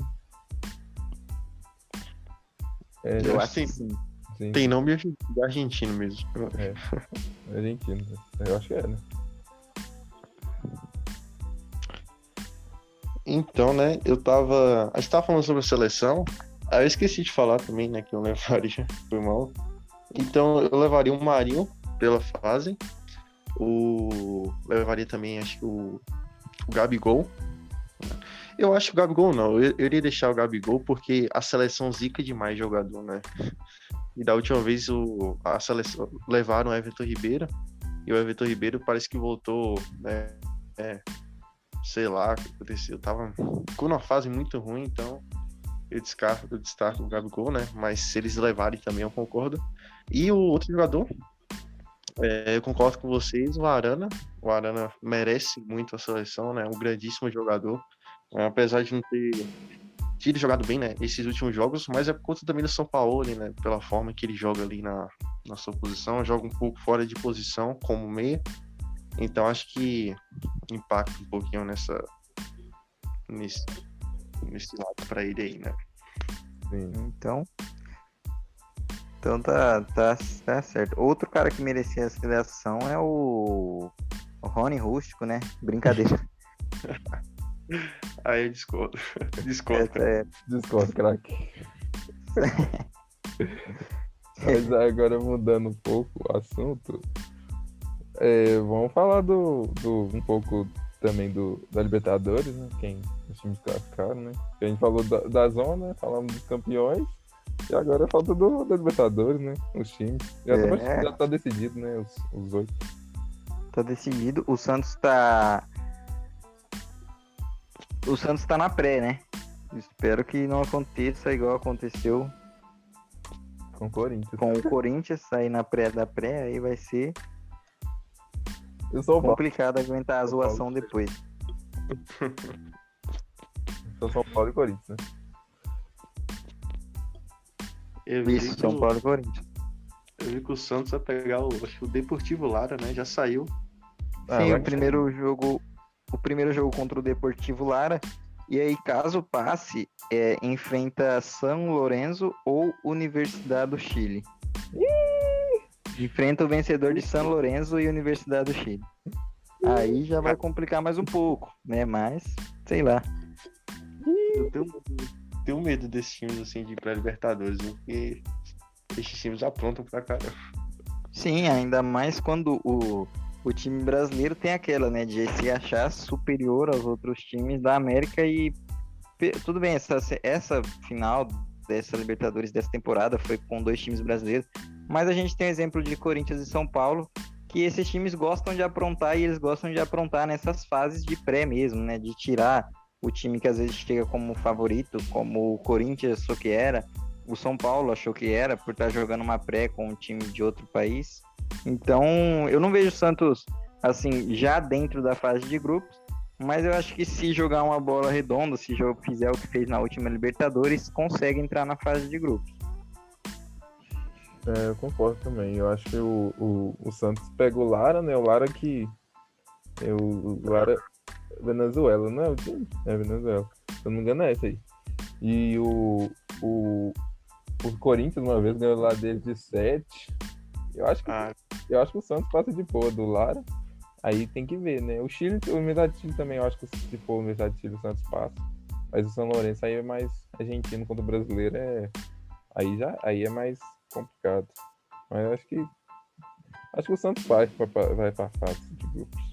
É, eu acho que sim. sim. Tem nome de argentino mesmo. É, argentino. Eu acho que é, né? Então, né, eu tava. A gente tava falando sobre a seleção. Aí eu esqueci de falar também, né, que eu levaria foi mal. Então eu levaria o Marinho pela fase. O. Levaria também, acho que o, o Gabigol. Eu acho que o Gabigol não. Eu, eu iria deixar o Gabigol porque a seleção zica demais jogador, né? E da última vez o, a seleção levaram o Everton Ribeiro. E o Everton Ribeiro parece que voltou, né? É, sei lá o que aconteceu. Tava com uma fase muito ruim, então eu descarto, eu destaco o Gabigol, né? Mas se eles levarem também, eu concordo. E o outro jogador, é, eu concordo com vocês, o Arana. O Arana merece muito a seleção, né? Um grandíssimo jogador. É, apesar de não ter tido jogado bem, né? Esses últimos jogos, mas é por conta também do São Paulo, né? Pela forma que ele joga ali na, na sua posição. Joga um pouco fora de posição, como meia. Então acho que impacta um pouquinho nessa. Nesse, nesse lado para ele aí, né? Sim. Então, então tá, tá, tá certo. Outro cara que merecia a seleção é o, o Rony Rústico, né? Brincadeira. Aí eu discordo. Discordo. É, é... Discordo, craque. Mas agora mudando um pouco o assunto, é, vamos falar do, do um pouco também do, da Libertadores, né? Quem os times classificaram, né? A gente falou da, da zona, falamos dos campeões, e agora falta do, da Libertadores, né? Os times. Já, é. tá, já tá decidido, né? Os, os oito. Tá decidido. O Santos tá. O Santos tá na pré, né? Espero que não aconteça igual aconteceu com o Corinthians. Com o Corinthians sair na pré da pré, aí vai ser eu sou complicado aguentar a zoação depois. sou São Paulo e Corinthians, né? Eu Isso, São Paulo e Corinthians. Eu vi que o Santos vai pegar o, acho que o Deportivo Lara, né? Já saiu. Ah, Sim, o primeiro jogo. O primeiro jogo contra o Deportivo Lara. E aí, caso passe, é, enfrenta São Lourenço ou Universidade do Chile. Enfrenta o vencedor de São Lourenço e Universidade do Chile. Aí já vai complicar mais um pouco, né? Mas, sei lá. Eu tenho, tenho medo desses times assim de pré-libertadores, porque esses times aprontam pra caramba. Sim, ainda mais quando o, o time brasileiro tem aquela, né, de se achar superior aos outros times da América e tudo bem, essa, essa final dessa Libertadores dessa temporada foi com dois times brasileiros, mas a gente tem o exemplo de Corinthians e São Paulo, que esses times gostam de aprontar e eles gostam de aprontar nessas fases de pré mesmo, né, de tirar o time que às vezes chega como favorito, como o Corinthians achou que era, o São Paulo achou que era por estar jogando uma pré com um time de outro país. Então, eu não vejo o Santos assim já dentro da fase de grupos, mas eu acho que se jogar uma bola redonda, se fizer o que fez na última Libertadores, consegue entrar na fase de grupos. É, eu concordo também. Eu acho que o, o, o Santos pega o Lara, né? O Lara que. Eu, o Lara. Venezuela, não é? É Venezuela. Se eu não me engano, é esse aí. E o, o, o Corinthians, uma vez, ganhou lá dele de 7. Eu acho que, ah. eu acho que o Santos passa de boa do Lara. Aí tem que ver, né? O Chile, o Universidade de Chile também, eu acho que se for o Universidade de Chile, o Santos passa. Mas o São Lourenço aí é mais argentino contra o brasileiro, é. Aí já aí é mais complicado. Mas eu acho que. Acho que o Santos vai, vai passar de grupos.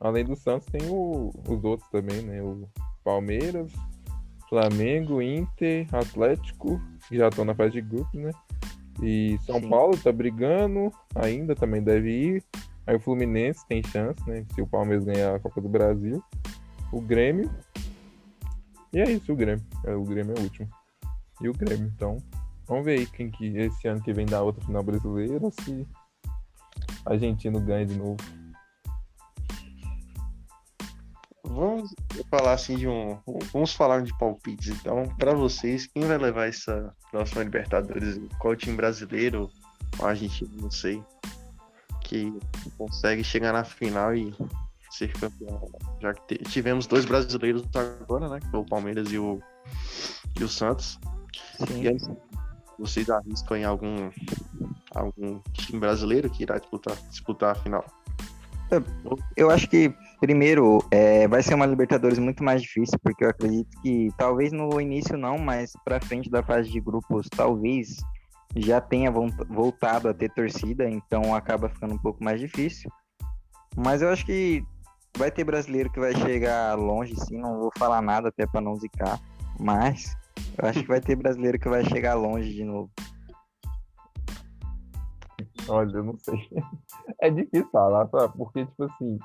Além do Santos, tem o, os outros também, né? O Palmeiras, Flamengo, Inter, Atlético, que já estão na fase de grupos, né? E São Sim. Paulo tá brigando, ainda também deve ir. Aí o Fluminense tem chance, né? Se o Palmeiras ganhar a Copa do Brasil. O Grêmio. E é isso, o Grêmio. É, o Grêmio é o último. E o Grêmio, então. Vamos ver aí quem que esse ano que vem da outra final brasileira, se argentino ganha de novo. Vamos falar assim de um. Vamos falar de palpites. Então, para vocês, quem vai levar essa próxima Libertadores? Qual time brasileiro? Ou argentino, não sei que consegue chegar na final e ser campeão. Já que tivemos dois brasileiros agora, né? O Palmeiras e o, e o Santos. Sim. E aí, vocês arriscam em algum, algum time brasileiro que irá disputar, disputar a final? Eu acho que, primeiro, é, vai ser uma Libertadores muito mais difícil, porque eu acredito que, talvez no início não, mas para frente da fase de grupos, talvez já tenha voltado a ter torcida, então acaba ficando um pouco mais difícil. Mas eu acho que vai ter brasileiro que vai chegar longe, sim. Não vou falar nada até para não zicar, mas eu acho que vai ter brasileiro que vai chegar longe de novo. Olha, eu não sei. É difícil falar, porque, tipo assim,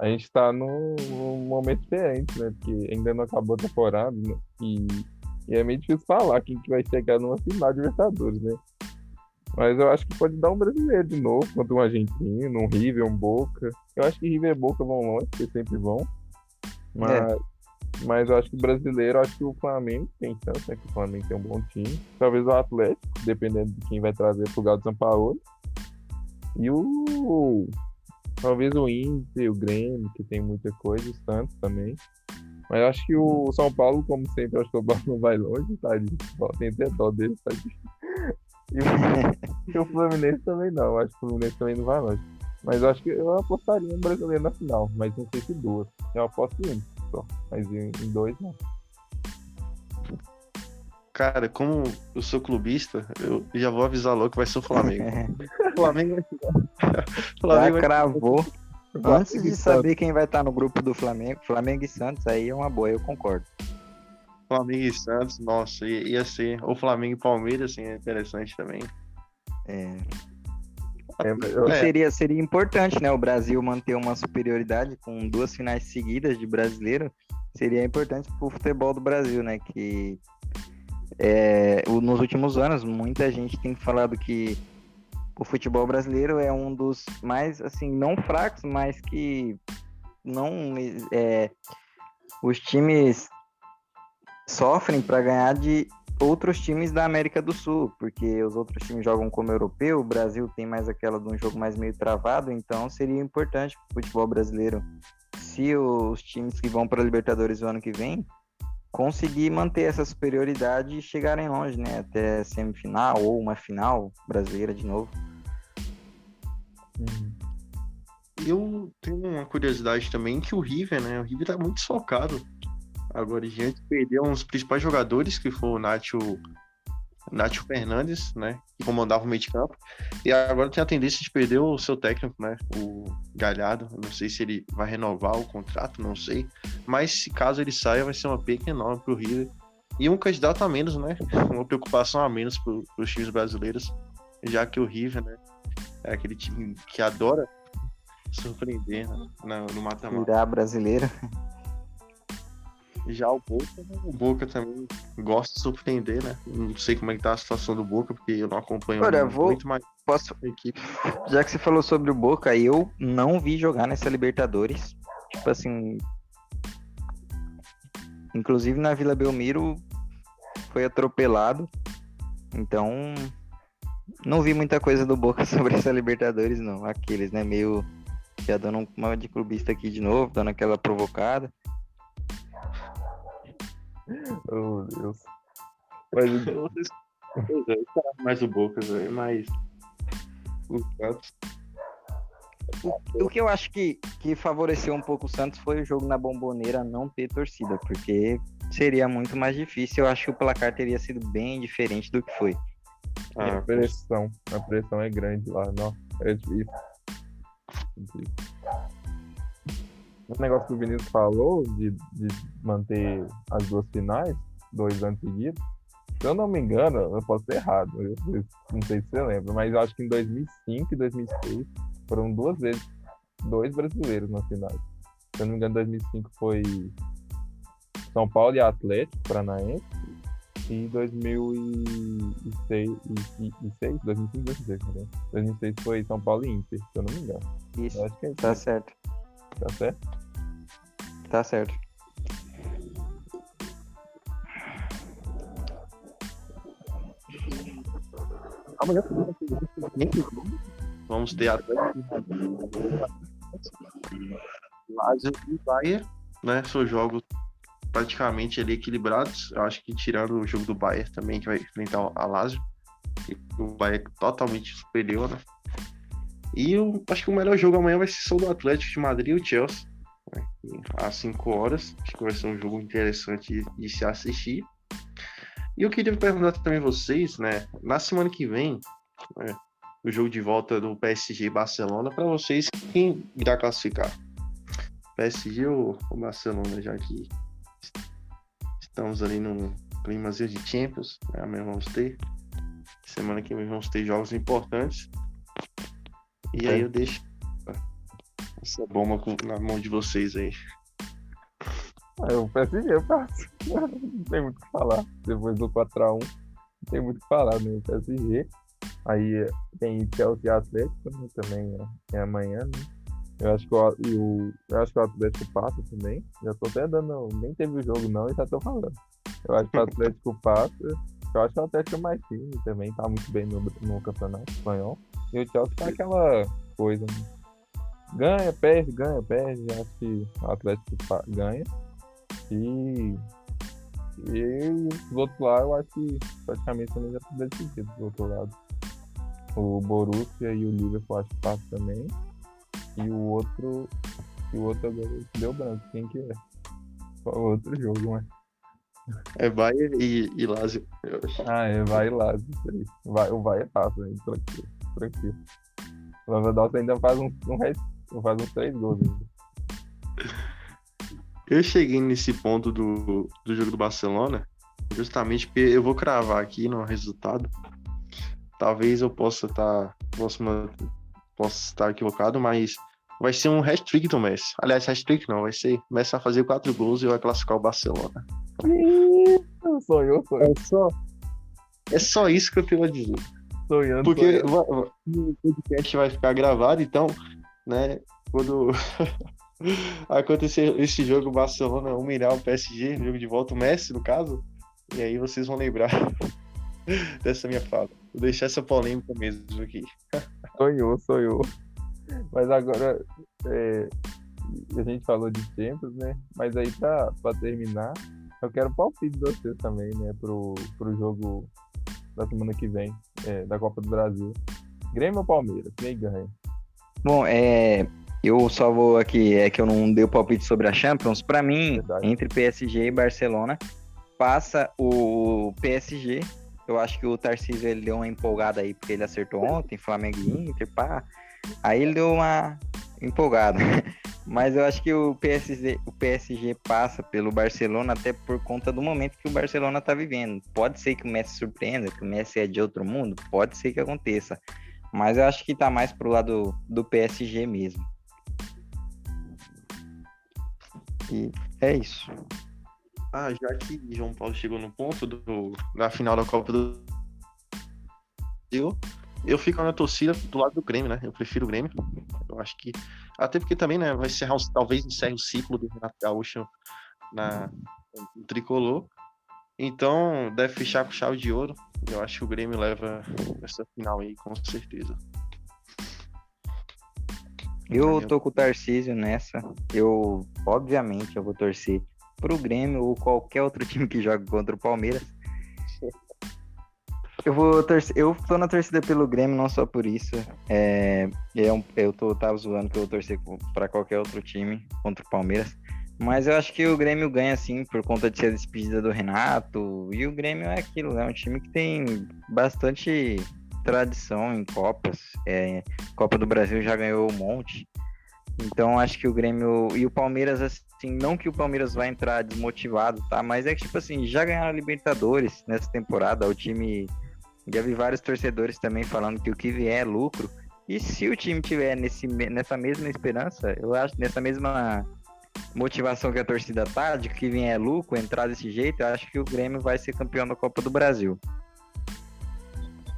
a gente tá num, num momento diferente, né? Porque ainda não acabou a temporada né? e e é meio difícil falar quem que vai chegar numa final de Libertadores, né? Mas eu acho que pode dar um brasileiro de novo contra um argentino, um River, um Boca. Eu acho que River e Boca vão longe, porque sempre vão. Mas, é. mas eu acho que o brasileiro, eu acho que o Flamengo tem chance, né? Que o Flamengo tem um bom time. Talvez o Atlético, dependendo de quem vai trazer pro Galo de São Paulo. E o. Talvez o Inter, o Grêmio, que tem muita coisa, o Santos também. Mas acho que o São Paulo, como sempre, acho que o Paulo não vai longe, tá? Tem até dó dele, tá? E o, o Fluminense também não. Acho que o Fluminense também não vai longe. Mas acho que eu apostaria um brasileiro na final, mas não sei se duas. Eu aposto em um só, mas em dois não. Cara, como eu sou clubista, eu já vou avisar logo que vai ser o Flamengo. o Flamengo vai... Flamengo já cravou. Antes de saber quem vai estar no grupo do Flamengo, Flamengo e Santos, aí é uma boa, eu concordo. Flamengo e Santos, nossa, ia ser. Ou Flamengo e Palmeiras, assim, é interessante também. É. é, é. Seria, seria importante, né? O Brasil manter uma superioridade com duas finais seguidas de brasileiro. Seria importante para o futebol do Brasil, né? Que é, nos últimos anos, muita gente tem falado que o futebol brasileiro é um dos mais, assim, não fracos, mas que não. É, os times sofrem para ganhar de outros times da América do Sul, porque os outros times jogam como europeu, o Brasil tem mais aquela de um jogo mais meio travado, então seria importante para o futebol brasileiro se os times que vão para a Libertadores o ano que vem conseguir manter essa superioridade e chegarem longe, né, até semifinal ou uma final brasileira de novo. Uhum. Eu tenho uma curiosidade também que o River, né? O River tá muito socado. Agora, gente perdeu uns principais jogadores, que foi o Nacho, Nacho Fernandes, né? Que comandava o meio de campo. E agora tem a tendência de perder o seu técnico, né? O Galhardo. Não sei se ele vai renovar o contrato, não sei. Mas se caso ele saia, vai ser uma perca enorme pro River. E um candidato a menos, né? Uma preocupação a menos para os times brasileiros, já que o River, né? É aquele time que adora surpreender né? no mata-mata. Virar brasileira. Já o Boca, né? o Boca também gosta de surpreender, né? Não sei como é que tá a situação do Boca, porque eu não acompanho Olha, muito, vou... muito mais Posso... a equipe. Já que você falou sobre o Boca, eu não vi jogar nessa Libertadores. Tipo assim. Inclusive na Vila Belmiro foi atropelado. Então. Não vi muita coisa do Boca sobre essa Libertadores, não. Aqueles, né? Meio. Já dando uma de clubista aqui de novo, dando aquela provocada. Oh, Deus. Mas é, mais o Boca, velho, mas. O Santos. O que eu acho que, que favoreceu um pouco o Santos foi o jogo na bomboneira não ter torcida, porque seria muito mais difícil. Eu acho que o placar teria sido bem diferente do que foi. a Ah, pressão, a pressão é grande lá, não. É difícil. Difícil. O negócio que o Vinícius falou de, de manter as duas finais, dois anos seguidos, se eu não me engano, eu posso ser errado, eu- eu não sei se você lembra, mas eu acho que em 2005 e 2006 foram duas vezes dois brasileiros nas finais. Se eu não me engano, 2005 foi São Paulo e Atlético Paranaense e 2006, e, e, e seis, 2005, 2006, né? 2006 foi São Paulo e Inter, se eu não me engano. Isso, Eu acho que é isso, tá certo, tá certo? Tá certo. Vamos ter Lazio e Bayern, né? São jogos praticamente ali equilibrados. Eu acho que tirando o jogo do Bayern também, que vai enfrentar a Lazio. O Bayern é totalmente superior, né? E eu acho que o melhor jogo amanhã vai ser só do Atlético de Madrid e o Chelsea. Né? Às 5 horas. Acho que vai ser um jogo interessante de, de se assistir. E eu queria perguntar também vocês, né? Na semana que vem, né, o jogo de volta do PSG e Barcelona, para vocês, quem irá classificar? PSG ou, ou Barcelona, já que estamos ali num climazinho de Champions, né? amanhã vamos ter. Semana que vem vamos ter jogos importantes. E aí É. eu deixo essa bomba com- na mão de vocês aí. Ah, o PSG eu faço. Não tem muito o que falar. Depois do 4x1, não tem muito o que falar, né? O PSG. Aí tem Chelsea Atlético né? também é, é amanhã, né? Eu acho, que o, e o, eu acho que o Atlético passa também. Já tô até dando. Nem teve o jogo não e já tô falando. Eu acho que o Atlético passa. Eu acho que o Atlético é mais time também, tá muito bem no, no campeonato espanhol. E o Chelsea tá aquela coisa, né? Ganha, perde, ganha, perde. Acho que o Atlético ganha. E, e os outros lá eu acho que praticamente também já tá decidido do outro lado. O Borussia e o Liverpool acho que passa também. E o outro. E o outro agora deu branco, quem que é? O outro jogo, mas. É Bayern e, e Lazio. Eu- Ah, é, vai lá, isso aí. Vai, o vai é fácil, hein? tranquilo, tranquilo. O Lewandowski ainda faz um, um resto, faz uns três gols ainda. Eu cheguei nesse ponto do, do jogo do Barcelona justamente porque eu vou cravar aqui no resultado. Talvez eu possa estar possa, possa estar equivocado, mas vai ser um hat-trick do Messi. Aliás, hat-trick não, vai ser Messi vai fazer quatro gols e vai classificar o Barcelona. Sonhou, sonhou, É só, é só isso que eu tenho a dizer. sonhando. Porque sonhando. o podcast vai ficar gravado, então, né, quando acontecer esse jogo, Barcelona humilhar o PSG, jogo de volta, o Messi, no caso, e aí vocês vão lembrar dessa minha fala. Vou deixar essa polêmica mesmo aqui. Sonhou, sonhou. Mas agora, é, a gente falou de Champions, né? Mas aí, pra, pra terminar, eu quero palpite de vocês também, né? Pro, pro jogo da semana que vem, é, da Copa do Brasil. Grêmio ou Palmeiras? Quem ganha? Bom, é, Eu só vou aqui, é que eu não dei o palpite sobre a Champions. Para mim, Verdade. entre PSG e Barcelona, passa o PSG. Eu acho que o Tarcísio ele deu uma empolgada aí, porque ele acertou ontem, Flamengo e Inter, pá. Aí ele deu uma empolgada. Mas eu acho que o PSG, o PSG passa pelo Barcelona até por conta do momento que o Barcelona está vivendo. Pode ser que o Messi surpreenda, que o Messi é de outro mundo, pode ser que aconteça. Mas eu acho que está mais pro lado do PSG mesmo. E é isso. Ah, já que João Paulo chegou no ponto do, da final da Copa do Brasil, eu fico na torcida do lado do Grêmio, né? Eu prefiro o Grêmio. Eu acho que. Até porque também, né? Vai encerrar, talvez encerre o ciclo do Renato Gaúcho na, no tricolor. Então, deve fechar com chave de ouro. Eu acho que o Grêmio leva essa final aí, com certeza. Eu tô com o Tarcísio nessa. Eu, obviamente, eu vou torcer pro Grêmio ou qualquer outro time que joga contra o Palmeiras. Eu vou torcer, eu tô na torcida pelo Grêmio, não só por isso. É, eu, é eu tô, tava zoando que eu vou torcer para qualquer outro time contra o Palmeiras. Mas eu acho que o Grêmio ganha sim por conta de ser despedida do Renato. E o Grêmio é aquilo, é um time que tem bastante tradição em Copas. É, Copa do Brasil já ganhou um monte. Então acho que o Grêmio e o Palmeiras, assim, não que o Palmeiras vai entrar desmotivado, tá? Mas é que, tipo assim, já ganharam a Libertadores nessa temporada. O time já vi vários torcedores também falando que o que vier é lucro. E se o time tiver nesse, nessa mesma esperança, eu acho, nessa mesma motivação que a torcida tá, de que vier é lucro, entrar desse jeito, eu acho que o Grêmio vai ser campeão da Copa do Brasil.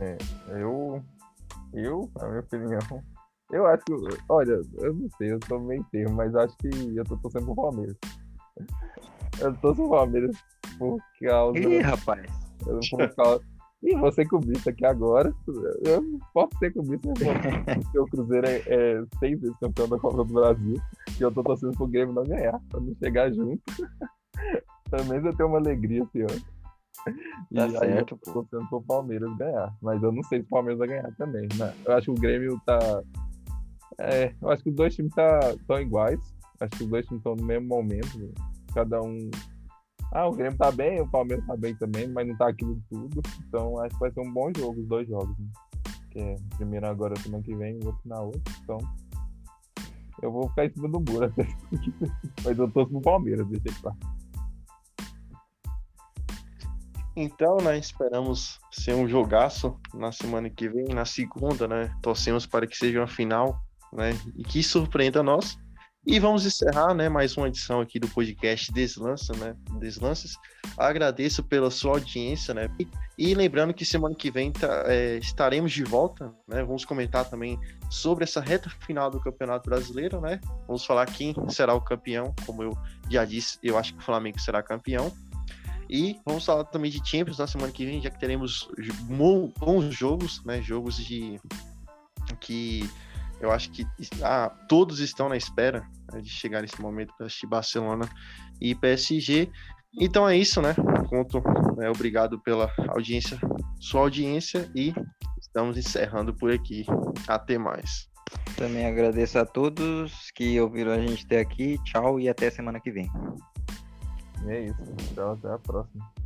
É, eu, eu, a minha opinião, eu acho que, olha, eu não sei, eu tô meio termo, mas acho que eu tô torcendo pro Palmeiras. Eu tô torcendo pro Palmeiras por causa. Ih, rapaz. Por causa, e você cubista aqui agora. Eu posso ser cubista, porque o Cruzeiro é, é, seis vezes campeão da Copa do Brasil. E eu tô torcendo pro Grêmio não ganhar, pra não chegar junto. Também eu tenho uma alegria esse ano. Tá e certo, aí eu tô torcendo pro Palmeiras ganhar. Mas eu não sei se o Palmeiras vai ganhar também. Né? Eu acho que o Grêmio tá. É, eu acho que os dois times estão tá, iguais. Acho que os dois times estão no mesmo momento. Cada um ah, o Grêmio tá bem, o Palmeiras tá bem também, mas não tá aquilo tudo. Então acho que vai ser um bom jogo, os dois jogos. Né? Que é primeiro agora semana que vem e outro na outra. Então eu vou ficar em cima do muro Mas eu torço pro Palmeiras, deixa claro. Então, né, esperamos ser um jogaço na semana que vem, na segunda, né? Torcemos para que seja uma final, né? E que surpreenda nós. E vamos encerrar, né, mais uma edição aqui do podcast Deslança, né, Deslances. Agradeço pela sua audiência, né, e lembrando que semana que vem tá, é, estaremos de volta, né, vamos comentar também sobre essa reta final do Campeonato Brasileiro, né, vamos falar quem será o campeão, como eu já disse, eu acho que o Flamengo será campeão. E vamos falar também de Champions na semana que vem, já que teremos bons jogos, né, jogos de que eu acho que ah, todos estão na espera né, de chegar nesse momento para assistir Barcelona e PSG. Então é isso, né? Conto, né, obrigado pela audiência, sua audiência e estamos encerrando por aqui. Até mais. Também agradeço a todos que ouviram a gente até aqui. Tchau e até semana que vem. É isso. Tchau, até a próxima.